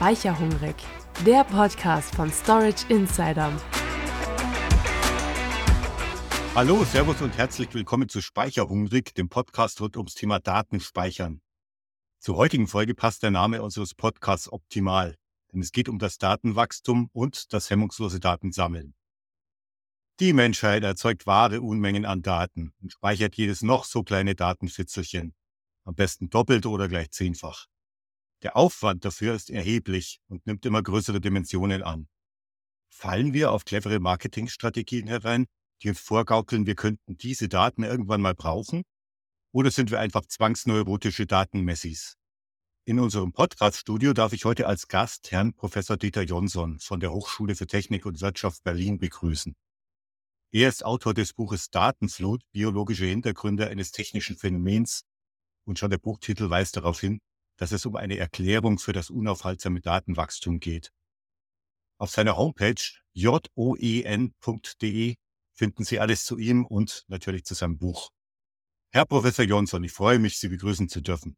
Speicherhungrig, der Podcast von Storage Insider. Hallo, Servus und herzlich willkommen zu Speicherhungrig, dem Podcast rund ums Thema Datenspeichern. Zur heutigen Folge passt der Name unseres Podcasts optimal, denn es geht um das Datenwachstum und das hemmungslose Datensammeln. Die Menschheit erzeugt wahre Unmengen an Daten und speichert jedes noch so kleine Datenfitzelchen. Am besten doppelt oder gleich zehnfach. Der Aufwand dafür ist erheblich und nimmt immer größere Dimensionen an. Fallen wir auf clevere Marketingstrategien herein, die uns vorgaukeln, wir könnten diese Daten irgendwann mal brauchen? Oder sind wir einfach zwangsneurotische Datenmessis? In unserem Podcast-Studio darf ich heute als Gast Herrn Professor Dieter Jonsson von der Hochschule für Technik und Wirtschaft Berlin begrüßen. Er ist Autor des Buches Datenflut, biologische Hintergründe eines technischen Phänomens. Und schon der Buchtitel weist darauf hin, dass es um eine Erklärung für das unaufhaltsame Datenwachstum geht. Auf seiner Homepage joen.de finden Sie alles zu ihm und natürlich zu seinem Buch. Herr Professor Jonsson, ich freue mich, Sie begrüßen zu dürfen.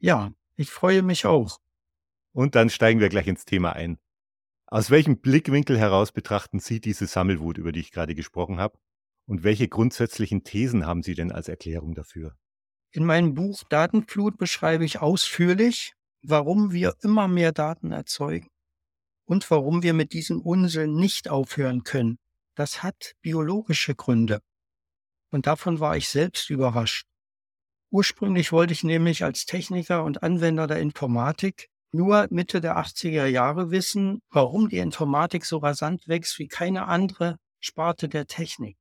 Ja, ich freue mich auch. Und dann steigen wir gleich ins Thema ein. Aus welchem Blickwinkel heraus betrachten Sie diese Sammelwut, über die ich gerade gesprochen habe? Und welche grundsätzlichen Thesen haben Sie denn als Erklärung dafür? In meinem Buch Datenflut beschreibe ich ausführlich, warum wir immer mehr Daten erzeugen und warum wir mit diesem Unsinn nicht aufhören können. Das hat biologische Gründe. Und davon war ich selbst überrascht. Ursprünglich wollte ich nämlich als Techniker und Anwender der Informatik nur Mitte der 80er Jahre wissen, warum die Informatik so rasant wächst wie keine andere Sparte der Technik.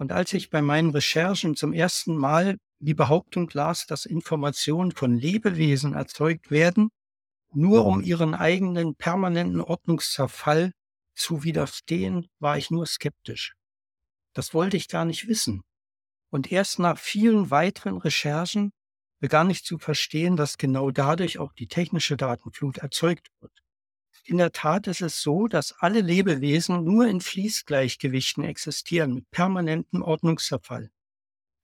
Und als ich bei meinen Recherchen zum ersten Mal die Behauptung las, dass Informationen von Lebewesen erzeugt werden, nur um ihren eigenen permanenten Ordnungszerfall zu widerstehen, war ich nur skeptisch. Das wollte ich gar nicht wissen. Und erst nach vielen weiteren Recherchen begann ich zu verstehen, dass genau dadurch auch die technische Datenflut erzeugt wird. In der Tat ist es so, dass alle Lebewesen nur in Fließgleichgewichten existieren, mit permanentem Ordnungszerfall.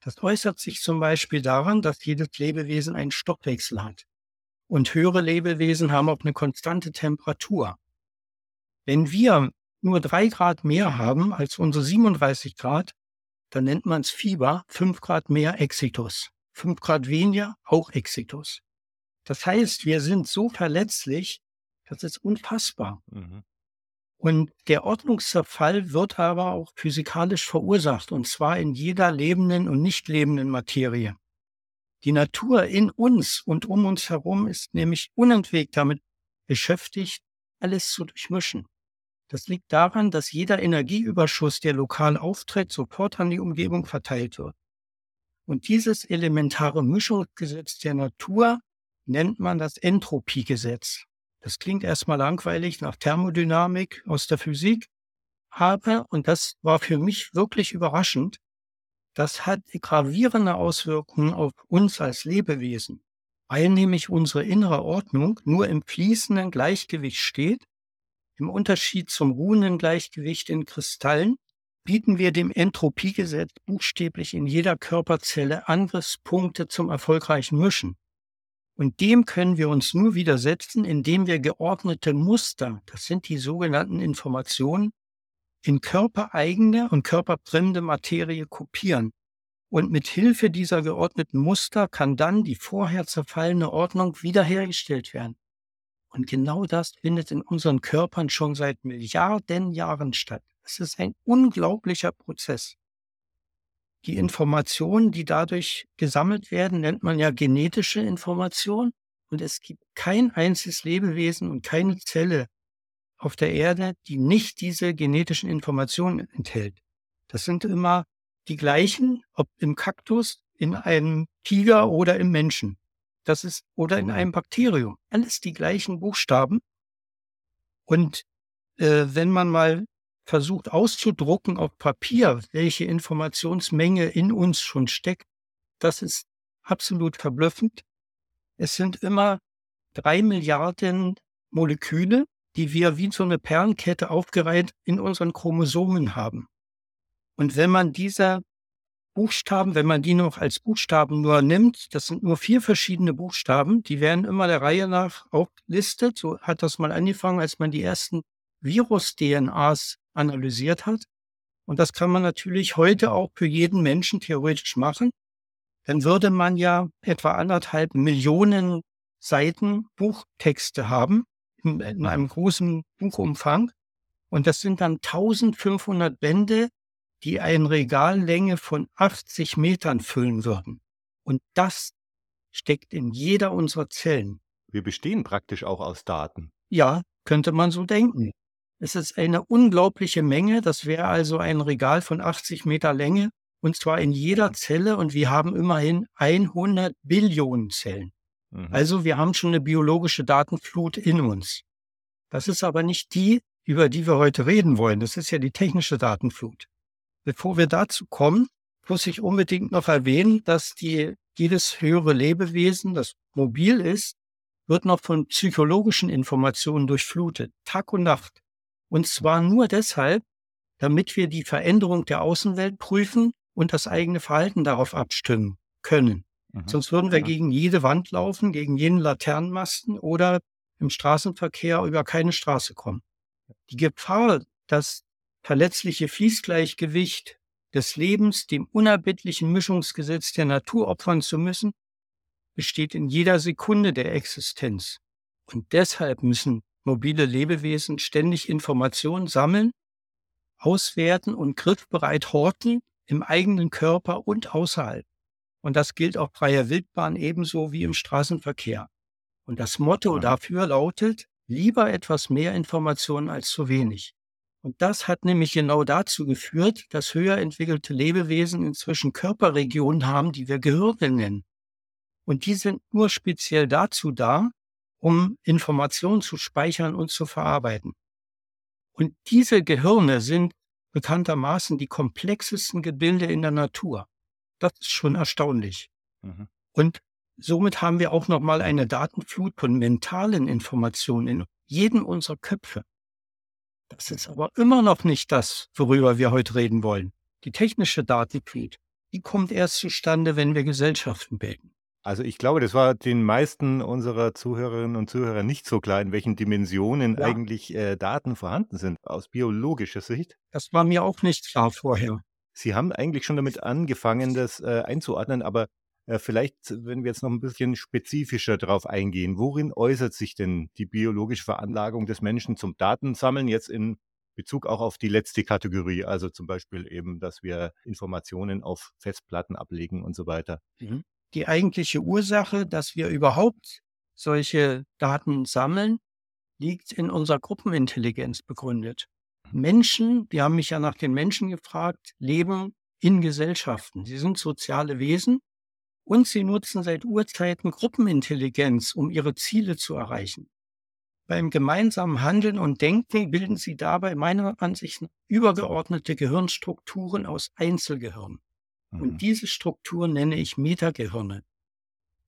Das äußert sich zum Beispiel daran, dass jedes Lebewesen einen Stoffwechsel hat. Und höhere Lebewesen haben auch eine konstante Temperatur. Wenn wir nur drei Grad mehr haben als unsere 37 Grad, dann nennt man es Fieber, fünf Grad mehr Exitus. 5 Grad weniger, auch Exitus. Das heißt, wir sind so verletzlich, das ist unfassbar. Mhm. Und der Ordnungszerfall wird aber auch physikalisch verursacht, und zwar in jeder lebenden und nicht lebenden Materie. Die Natur in uns und um uns herum ist nämlich unentwegt damit beschäftigt, alles zu durchmischen. Das liegt daran, dass jeder Energieüberschuss, der lokal auftritt, sofort an die Umgebung verteilt wird. Und dieses elementare Mischungsgesetz der Natur nennt man das Entropiegesetz. Das klingt erstmal langweilig nach Thermodynamik aus der Physik, aber, und das war für mich wirklich überraschend, das hat gravierende Auswirkungen auf uns als Lebewesen, weil nämlich unsere innere Ordnung nur im fließenden Gleichgewicht steht, im Unterschied zum ruhenden Gleichgewicht in Kristallen, bieten wir dem Entropiegesetz buchstäblich in jeder Körperzelle Angriffspunkte zum erfolgreichen Mischen. Und dem können wir uns nur widersetzen, indem wir geordnete Muster, das sind die sogenannten Informationen, in körpereigene und körperfremde Materie kopieren. Und mit Hilfe dieser geordneten Muster kann dann die vorher zerfallene Ordnung wiederhergestellt werden. Und genau das findet in unseren Körpern schon seit Milliarden Jahren statt. Es ist ein unglaublicher Prozess. Die Informationen, die dadurch gesammelt werden, nennt man ja genetische Information. Und es gibt kein einziges Lebewesen und keine Zelle auf der Erde, die nicht diese genetischen Informationen enthält. Das sind immer die gleichen, ob im Kaktus, in einem Tiger oder im Menschen. Das ist, oder in einem Bakterium. Alles die gleichen Buchstaben. Und äh, wenn man mal versucht auszudrucken auf Papier, welche Informationsmenge in uns schon steckt, das ist absolut verblüffend. Es sind immer drei Milliarden Moleküle, die wir wie so eine Perlenkette aufgereiht in unseren Chromosomen haben. Und wenn man diese Buchstaben, wenn man die noch als Buchstaben nur nimmt, das sind nur vier verschiedene Buchstaben, die werden immer der Reihe nach aufgelistet. So hat das mal angefangen, als man die ersten Virus-DNAs analysiert hat. Und das kann man natürlich heute auch für jeden Menschen theoretisch machen. Dann würde man ja etwa anderthalb Millionen Seiten Buchtexte haben in, in einem großen Buchumfang. Und das sind dann 1500 Bände, die eine Regallänge von 80 Metern füllen würden. Und das steckt in jeder unserer Zellen. Wir bestehen praktisch auch aus Daten. Ja, könnte man so denken. Es ist eine unglaubliche Menge. Das wäre also ein Regal von 80 Meter Länge und zwar in jeder Zelle und wir haben immerhin 100 Billionen Zellen. Mhm. Also wir haben schon eine biologische Datenflut in uns. Das ist aber nicht die, über die wir heute reden wollen. Das ist ja die technische Datenflut. Bevor wir dazu kommen, muss ich unbedingt noch erwähnen, dass die, jedes höhere Lebewesen, das mobil ist, wird noch von psychologischen Informationen durchflutet, Tag und Nacht. Und zwar nur deshalb, damit wir die Veränderung der Außenwelt prüfen und das eigene Verhalten darauf abstimmen können. Mhm. Sonst würden wir ja. gegen jede Wand laufen, gegen jeden Laternenmasten oder im Straßenverkehr über keine Straße kommen. Die Gefahr, dass verletzliche Fließgleichgewicht des Lebens dem unerbittlichen Mischungsgesetz der Natur opfern zu müssen, besteht in jeder Sekunde der Existenz. Und deshalb müssen mobile Lebewesen ständig Informationen sammeln, auswerten und griffbereit horten im eigenen Körper und außerhalb. Und das gilt auf freier Wildbahn ebenso wie im Straßenverkehr. Und das Motto dafür lautet, lieber etwas mehr Informationen als zu wenig. Und das hat nämlich genau dazu geführt, dass höher entwickelte Lebewesen inzwischen Körperregionen haben, die wir Gehirne nennen. Und die sind nur speziell dazu da, um Informationen zu speichern und zu verarbeiten. Und diese Gehirne sind bekanntermaßen die komplexesten Gebilde in der Natur. Das ist schon erstaunlich. Mhm. Und somit haben wir auch nochmal eine Datenflut von mentalen Informationen in jedem unserer Köpfe. Das ist aber immer noch nicht das, worüber wir heute reden wollen. Die technische Datenflut, die kommt erst zustande, wenn wir Gesellschaften bilden. Also ich glaube, das war den meisten unserer Zuhörerinnen und Zuhörer nicht so klar, in welchen Dimensionen ja. eigentlich äh, Daten vorhanden sind, aus biologischer Sicht. Das war mir auch nicht klar vorher. Sie haben eigentlich schon damit angefangen, das äh, einzuordnen, aber äh, vielleicht, wenn wir jetzt noch ein bisschen spezifischer darauf eingehen, worin äußert sich denn die biologische Veranlagung des Menschen zum Datensammeln jetzt in Bezug auch auf die letzte Kategorie, also zum Beispiel eben, dass wir Informationen auf Festplatten ablegen und so weiter. Mhm. Die eigentliche Ursache, dass wir überhaupt solche Daten sammeln, liegt in unserer Gruppenintelligenz begründet. Menschen, die haben mich ja nach den Menschen gefragt, leben in Gesellschaften. Sie sind soziale Wesen und sie nutzen seit Urzeiten Gruppenintelligenz, um ihre Ziele zu erreichen. Beim gemeinsamen Handeln und Denken bilden sie dabei meiner Ansicht nach übergeordnete Gehirnstrukturen aus Einzelgehirn. Mhm. Und diese Strukturen nenne ich Metagehirne.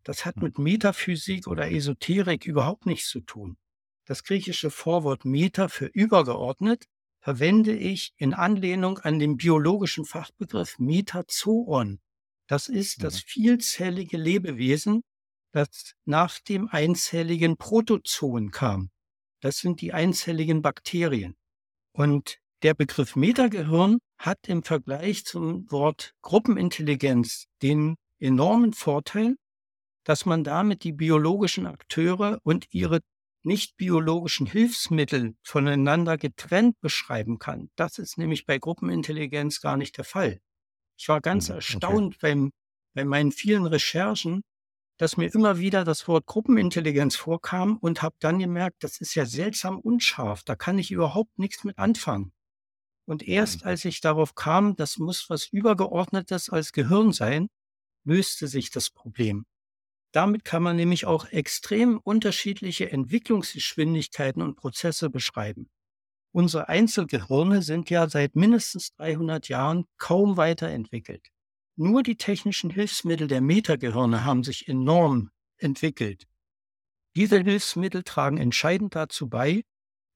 Das hat mhm. mit Metaphysik oder Esoterik überhaupt nichts zu tun. Das griechische Vorwort Meta für übergeordnet verwende ich in Anlehnung an den biologischen Fachbegriff Metazoon. Das ist das mhm. vielzellige Lebewesen, das nach dem einzelligen Protozoon kam. Das sind die einzelligen Bakterien. Und der Begriff Metagehirn hat im Vergleich zum Wort Gruppenintelligenz den enormen Vorteil, dass man damit die biologischen Akteure und ihre nicht biologischen Hilfsmittel voneinander getrennt beschreiben kann. Das ist nämlich bei Gruppenintelligenz gar nicht der Fall. Ich war ganz mhm, erstaunt okay. beim, bei meinen vielen Recherchen, dass mir immer wieder das Wort Gruppenintelligenz vorkam und habe dann gemerkt, das ist ja seltsam unscharf, da kann ich überhaupt nichts mit anfangen. Und erst mhm. als ich darauf kam, das muss was Übergeordnetes als Gehirn sein, löste sich das Problem. Damit kann man nämlich auch extrem unterschiedliche Entwicklungsgeschwindigkeiten und Prozesse beschreiben. Unsere Einzelgehirne sind ja seit mindestens 300 Jahren kaum weiterentwickelt. Nur die technischen Hilfsmittel der Metagehirne haben sich enorm entwickelt. Diese Hilfsmittel tragen entscheidend dazu bei,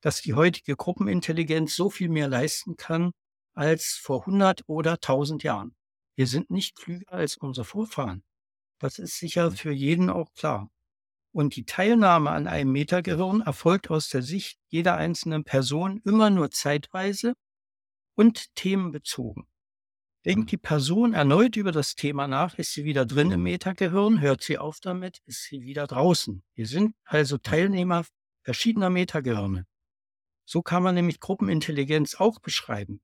dass die heutige Gruppenintelligenz so viel mehr leisten kann als vor 100 oder 1000 Jahren. Wir sind nicht klüger als unsere Vorfahren. Das ist sicher Mhm. für jeden auch klar. Und die Teilnahme an einem Metagehirn erfolgt aus der Sicht jeder einzelnen Person immer nur zeitweise und themenbezogen. Denkt Mhm. die Person erneut über das Thema nach, ist sie wieder drin im Metagehirn, hört sie auf damit, ist sie wieder draußen. Wir sind also Teilnehmer verschiedener Metagehirne. So kann man nämlich Gruppenintelligenz auch beschreiben.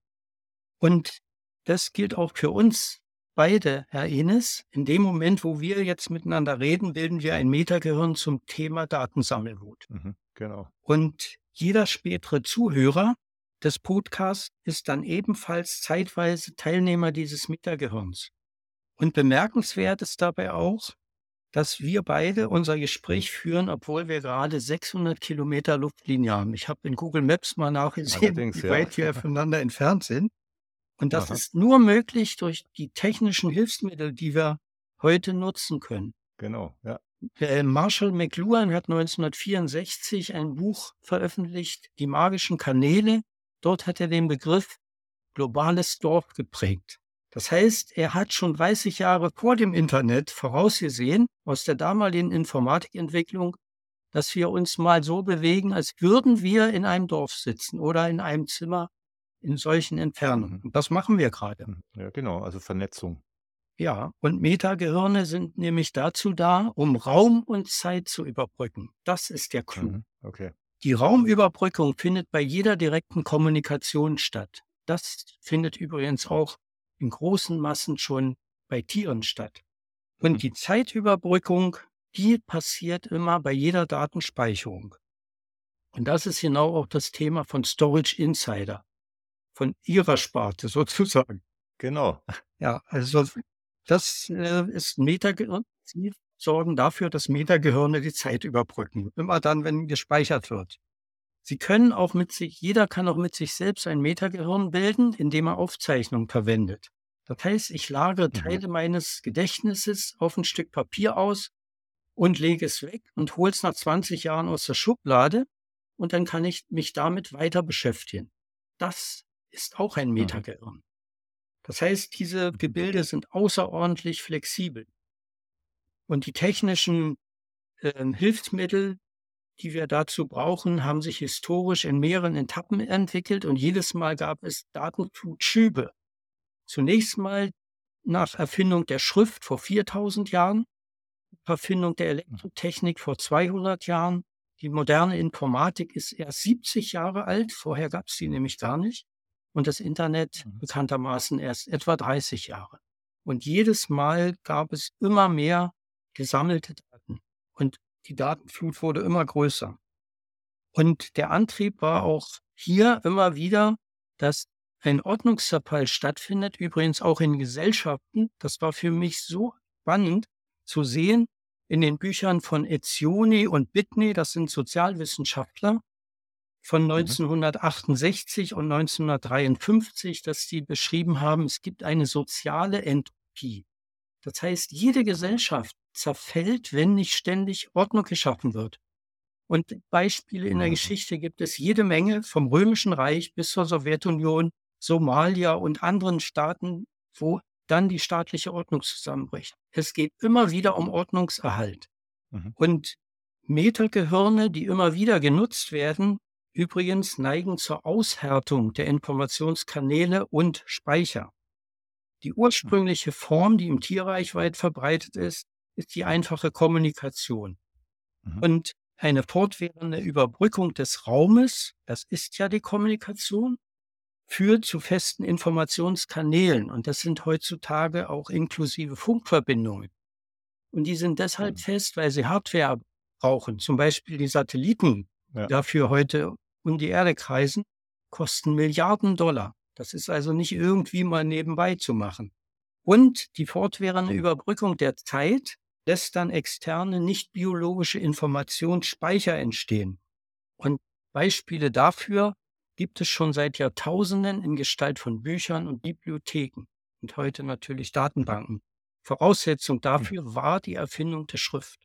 Und das gilt auch für uns beide, Herr Enes. In dem Moment, wo wir jetzt miteinander reden, bilden wir ein Metagehirn zum Thema Datensammelwut. Mhm. Genau. Und jeder spätere Zuhörer des Podcasts ist dann ebenfalls zeitweise Teilnehmer dieses Metagehirns. Und bemerkenswert ist dabei auch, dass wir beide unser Gespräch führen, obwohl wir gerade 600 Kilometer Luftlinie haben. Ich habe in Google Maps mal nachgesehen, Allerdings, wie ja. weit wir voneinander entfernt sind. Und das Aha. ist nur möglich durch die technischen Hilfsmittel, die wir heute nutzen können. Genau. Ja. Der Marshall McLuhan hat 1964 ein Buch veröffentlicht, Die magischen Kanäle. Dort hat er den Begriff globales Dorf geprägt. Das heißt, er hat schon 30 Jahre vor dem Internet vorausgesehen, aus der damaligen Informatikentwicklung, dass wir uns mal so bewegen, als würden wir in einem Dorf sitzen oder in einem Zimmer in solchen Entfernungen. Mhm. Und das machen wir gerade. Mhm. Ja, genau. Also Vernetzung. Ja, und Metagehirne sind nämlich dazu da, um Raum und Zeit zu überbrücken. Das ist der Clou. Mhm. Okay. Die Raumüberbrückung findet bei jeder direkten Kommunikation statt. Das findet übrigens auch in großen Massen schon bei Tieren statt. Mhm. Und die Zeitüberbrückung, die passiert immer bei jeder Datenspeicherung. Und das ist genau auch das Thema von Storage Insider, von ihrer Sparte sozusagen. Genau. Ja, also das äh, ist Metagehirn. Sie sorgen dafür, dass Metagehirne die Zeit überbrücken. Immer dann, wenn gespeichert wird. Sie können auch mit sich, jeder kann auch mit sich selbst ein Metagehirn bilden, indem er Aufzeichnungen verwendet. Das heißt, ich lagere Mhm. Teile meines Gedächtnisses auf ein Stück Papier aus und lege es weg und hole es nach 20 Jahren aus der Schublade und dann kann ich mich damit weiter beschäftigen. Das ist auch ein Metagehirn. Das heißt, diese Gebilde sind außerordentlich flexibel. Und die technischen äh, Hilfsmittel, die wir dazu brauchen, haben sich historisch in mehreren Etappen entwickelt und jedes Mal gab es Datenflutschübe. Zunächst mal nach Erfindung der Schrift vor 4000 Jahren, Erfindung der Elektrotechnik vor 200 Jahren. Die moderne Informatik ist erst 70 Jahre alt, vorher gab es die nämlich gar nicht. Und das Internet Mhm. bekanntermaßen erst etwa 30 Jahre. Und jedes Mal gab es immer mehr gesammelte Daten. Und die Datenflut wurde immer größer. Und der Antrieb war auch hier immer wieder, dass ein Ordnungszerfall stattfindet, übrigens auch in Gesellschaften. Das war für mich so spannend zu sehen in den Büchern von Etzioni und Bitney, das sind Sozialwissenschaftler von 1968 und 1953, dass die beschrieben haben, es gibt eine soziale Entropie. Das heißt, jede Gesellschaft zerfällt, wenn nicht ständig Ordnung geschaffen wird. Und Beispiele in der. Geschichte gibt es jede Menge, vom Römischen Reich bis zur Sowjetunion, Somalia und anderen Staaten, wo dann die staatliche Ordnung zusammenbricht. Es geht immer wieder um Ordnungserhalt. Mhm. Und Metagehirne, die immer wieder genutzt werden, übrigens neigen zur Aushärtung der Informationskanäle und Speicher. Die ursprüngliche Form, die im Tierreich weit verbreitet ist, ist die einfache Kommunikation. Mhm. Und eine fortwährende Überbrückung des Raumes, das ist ja die Kommunikation, führt zu festen Informationskanälen. Und das sind heutzutage auch inklusive Funkverbindungen. Und die sind deshalb Mhm. fest, weil sie Hardware brauchen. Zum Beispiel die Satelliten, Ja. die dafür heute um die Erde kreisen, kosten Milliarden Dollar. Das ist also nicht irgendwie mal nebenbei zu machen. Und die fortwährende Überbrückung der Zeit lässt dann externe, nicht biologische Informationsspeicher entstehen. Und Beispiele dafür gibt es schon seit Jahrtausenden in Gestalt von Büchern und Bibliotheken und heute natürlich Datenbanken. Voraussetzung dafür war die Erfindung der Schrift.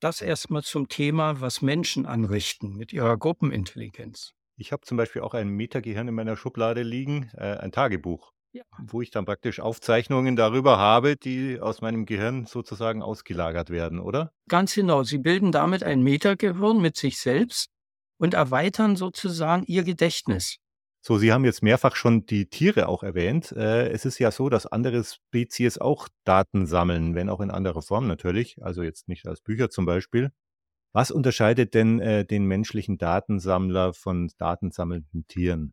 Das erstmal zum Thema, was Menschen anrichten mit ihrer Gruppenintelligenz. Ich habe zum Beispiel auch ein Metagehirn in meiner Schublade liegen, äh, ein Tagebuch. Ja. wo ich dann praktisch Aufzeichnungen darüber habe, die aus meinem Gehirn sozusagen ausgelagert werden, oder? Ganz genau. Sie bilden damit ein Metagehirn mit sich selbst und erweitern sozusagen ihr Gedächtnis. So, Sie haben jetzt mehrfach schon die Tiere auch erwähnt. Äh, es ist ja so, dass andere Spezies auch Daten sammeln, wenn auch in anderer Form natürlich, also jetzt nicht als Bücher zum Beispiel. Was unterscheidet denn äh, den menschlichen Datensammler von datensammelnden Tieren?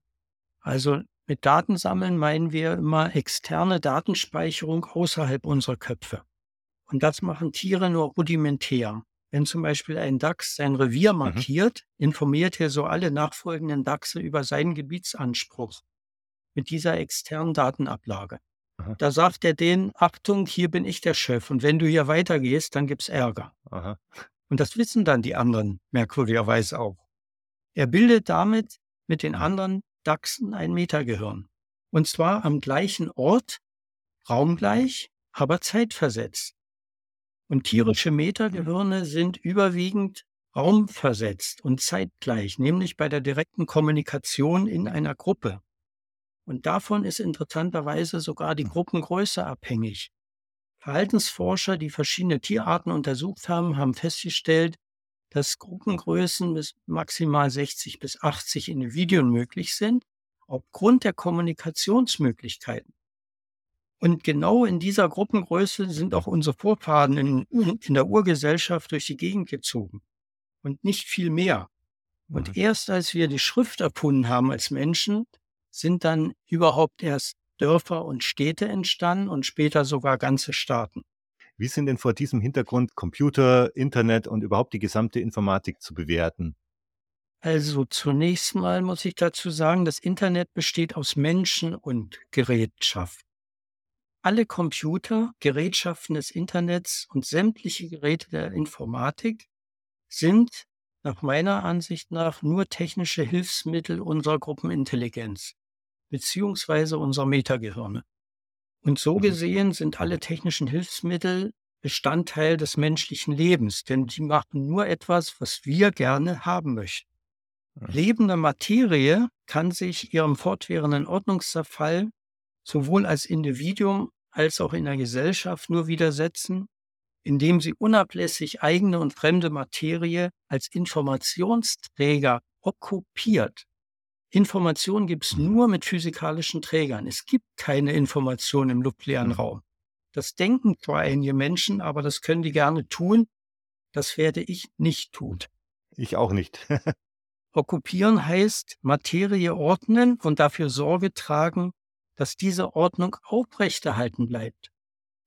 Also mit Datensammeln meinen wir immer externe Datenspeicherung außerhalb unserer Köpfe. Und das machen Tiere nur rudimentär. Wenn zum Beispiel ein Dachs sein Revier mhm. markiert, mhm. informiert er so alle nachfolgenden Dachse über seinen Gebietsanspruch mit dieser externen Datenablage. Aha. Da sagt er denen, Achtung, hier bin ich der Chef und wenn du hier weitergehst, dann gibt's Ärger. Aha. Und das wissen dann die anderen merkwürdigerweise auch. Er bildet damit mit den anderen Dachsen ein Metagehirn. Und zwar am gleichen Ort, raumgleich, aber zeitversetzt. Und tierische Metagehirne sind überwiegend raumversetzt und zeitgleich, nämlich bei der direkten Kommunikation in einer Gruppe. Und davon ist interessanterweise sogar die Gruppengröße abhängig. Verhaltensforscher, die verschiedene Tierarten untersucht haben, haben festgestellt, dass Gruppengrößen bis maximal 60 bis 80 Individuen möglich sind, aufgrund der Kommunikationsmöglichkeiten. Und genau in dieser Gruppengröße sind auch unsere Vorfahren in, in der Urgesellschaft durch die Gegend gezogen. Und nicht viel mehr. Und mhm. erst als wir die Schrift erfunden haben als Menschen, sind dann überhaupt erst Dörfer und Städte entstanden und später sogar ganze Staaten. Wie sind denn vor diesem Hintergrund Computer, Internet und überhaupt die gesamte Informatik zu bewerten? Also zunächst mal muss ich dazu sagen, das Internet besteht aus Menschen und Gerätschaft. Alle Computer, Gerätschaften des Internets und sämtliche Geräte der Informatik sind nach meiner Ansicht nach nur technische Hilfsmittel unserer Gruppenintelligenz beziehungsweise unserer Metagehirne. Und so mhm. gesehen sind alle technischen Hilfsmittel Bestandteil des menschlichen Lebens, denn die machen nur etwas, was wir gerne haben möchten. Lebende Materie kann sich ihrem fortwährenden Ordnungszerfall sowohl als Individuum als auch in der Gesellschaft nur widersetzen, indem sie unablässig eigene und fremde Materie als Informationsträger okkupiert Information gibt es nur mit physikalischen Trägern. Es gibt keine Information im luftleeren mhm. Raum. Das denken zwar einige Menschen, aber das können die gerne tun. Das werde ich nicht tun. Ich auch nicht. Okkupieren heißt Materie ordnen und dafür Sorge tragen, dass diese Ordnung aufrechterhalten bleibt.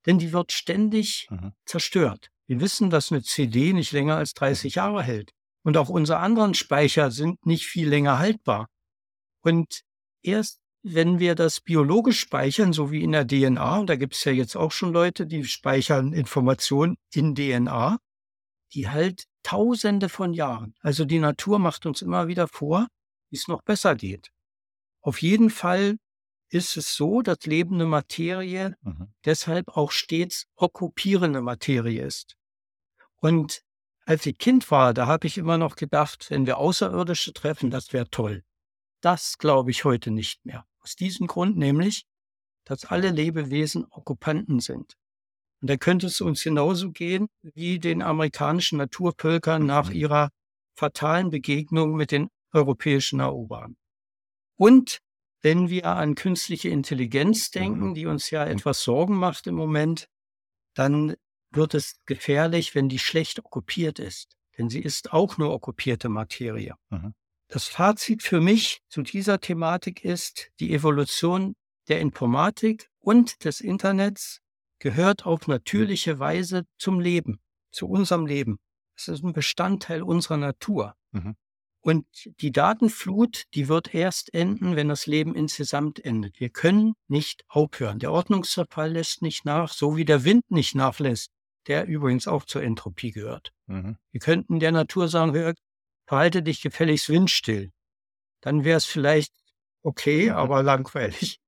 Denn die wird ständig mhm. zerstört. Wir wissen, dass eine CD nicht länger als 30 mhm. Jahre hält. Und auch unsere anderen Speicher sind nicht viel länger haltbar. Und erst wenn wir das biologisch speichern, so wie in der DNA, und da gibt es ja jetzt auch schon Leute, die speichern Informationen in DNA, die halt tausende von Jahren. Also die Natur macht uns immer wieder vor, wie es noch besser geht. Auf jeden Fall ist es so, dass lebende Materie mhm. deshalb auch stets okkupierende Materie ist. Und als ich Kind war, da habe ich immer noch gedacht, wenn wir Außerirdische treffen, das wäre toll. Das glaube ich heute nicht mehr. Aus diesem Grund nämlich, dass alle Lebewesen Okkupanten sind. Und da könnte es uns genauso gehen wie den amerikanischen Naturvölkern nach mhm. ihrer fatalen Begegnung mit den europäischen Eroberern. Und wenn wir an künstliche Intelligenz denken, mhm. die uns ja etwas Sorgen macht im Moment, dann wird es gefährlich, wenn die schlecht okkupiert ist. Denn sie ist auch nur okkupierte Materie. Mhm. Das Fazit für mich zu dieser Thematik ist, die Evolution der Informatik und des Internets gehört auf natürliche Weise zum Leben, zu unserem Leben. Es ist ein Bestandteil unserer Natur. Mhm. Und die Datenflut, die wird erst enden, wenn das Leben insgesamt endet. Wir können nicht aufhören. Der Ordnungszerfall lässt nicht nach, so wie der Wind nicht nachlässt, der übrigens auch zur Entropie gehört. Mhm. Wir könnten der Natur sagen, hör, verhalte dich gefälligst windstill. Dann wäre es vielleicht okay, aber langweilig.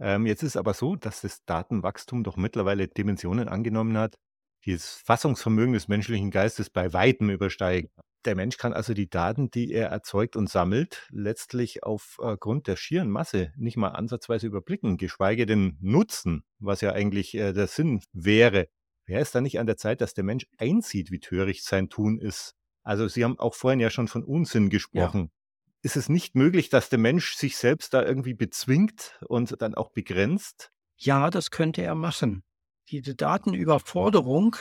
Ähm, jetzt ist aber so, dass das Datenwachstum doch mittlerweile Dimensionen angenommen hat, die das Fassungsvermögen des menschlichen Geistes bei weitem übersteigen. Der Mensch kann also die Daten, die er erzeugt und sammelt, letztlich aufgrund der schieren Masse nicht mal ansatzweise überblicken, geschweige denn nutzen, was ja eigentlich äh, der Sinn wäre. Wäre es dann nicht an der Zeit, dass der Mensch einsieht, wie töricht sein Tun ist? Also Sie haben auch vorhin ja schon von Unsinn gesprochen. Ja. Ist es nicht möglich, dass der Mensch sich selbst da irgendwie bezwingt und dann auch begrenzt? Ja, das könnte er machen. Diese Datenüberforderung,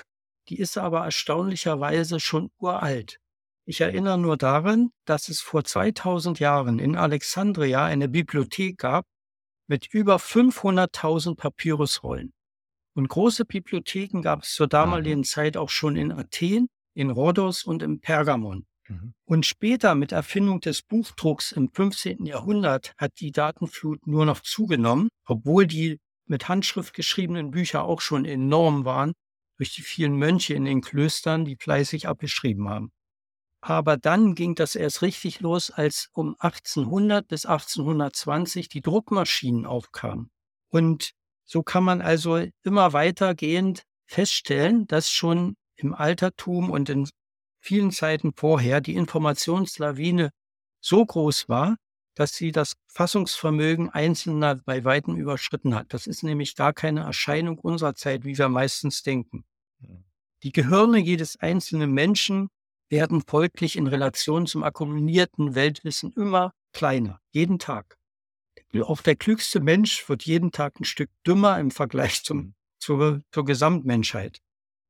die ist aber erstaunlicherweise schon uralt. Ich erinnere nur daran, dass es vor 2000 Jahren in Alexandria eine Bibliothek gab mit über 500.000 Papyrusrollen. Und große Bibliotheken gab es zur damaligen Zeit auch schon in Athen, in Rhodos und im Pergamon. Mhm. Und später mit Erfindung des Buchdrucks im 15. Jahrhundert hat die Datenflut nur noch zugenommen, obwohl die mit Handschrift geschriebenen Bücher auch schon enorm waren durch die vielen Mönche in den Klöstern, die fleißig abgeschrieben haben. Aber dann ging das erst richtig los, als um 1800 bis 1820 die Druckmaschinen aufkamen. Und so kann man also immer weitergehend feststellen, dass schon im Altertum und in vielen Zeiten vorher die Informationslawine so groß war, dass sie das Fassungsvermögen Einzelner bei weitem überschritten hat. Das ist nämlich gar keine Erscheinung unserer Zeit, wie wir meistens denken. Die Gehirne jedes einzelnen Menschen werden folglich in Relation zum akkumulierten Weltwissen immer kleiner, jeden Tag. Auch der klügste Mensch wird jeden Tag ein Stück dümmer im Vergleich zum, mhm. zur, zur Gesamtmenschheit.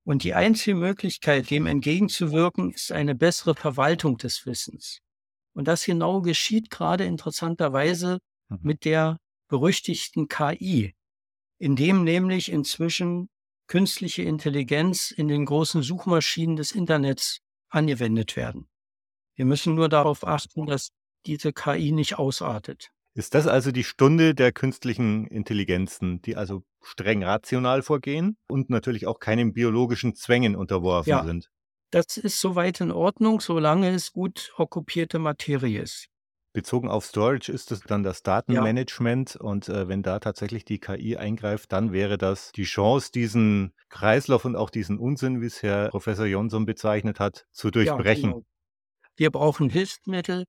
Und die einzige Möglichkeit, dem entgegenzuwirken, ist eine bessere Verwaltung des Wissens. Und das genau geschieht gerade interessanterweise mhm. mit der berüchtigten KI, indem nämlich inzwischen künstliche Intelligenz in den großen Suchmaschinen des Internets angewendet werden. Wir müssen nur darauf achten, dass diese KI nicht ausartet. Ist das also die Stunde der künstlichen Intelligenzen, die also streng rational vorgehen und natürlich auch keinen biologischen Zwängen unterworfen ja, sind? Das ist soweit in Ordnung, solange es gut okkupierte Materie ist. Bezogen auf Storage ist es dann das Datenmanagement ja. und äh, wenn da tatsächlich die KI eingreift, dann wäre das die Chance, diesen Kreislauf und auch diesen Unsinn, wie es Herr Professor Jonsson bezeichnet hat, zu durchbrechen. Ja, genau. Wir brauchen Hilfsmittel,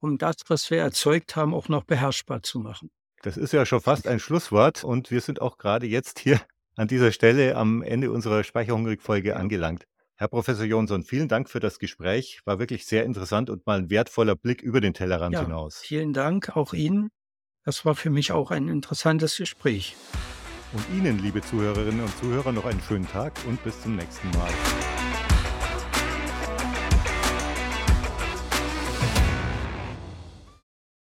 um das, was wir erzeugt haben, auch noch beherrschbar zu machen. Das ist ja schon fast ein Schlusswort und wir sind auch gerade jetzt hier an dieser Stelle am Ende unserer Speicherhungrig-Folge angelangt. Herr Professor Jonsson, vielen Dank für das Gespräch. War wirklich sehr interessant und mal ein wertvoller Blick über den Tellerrand ja, hinaus. Vielen Dank auch Ihnen. Das war für mich auch ein interessantes Gespräch. Und Ihnen, liebe Zuhörerinnen und Zuhörer, noch einen schönen Tag und bis zum nächsten Mal.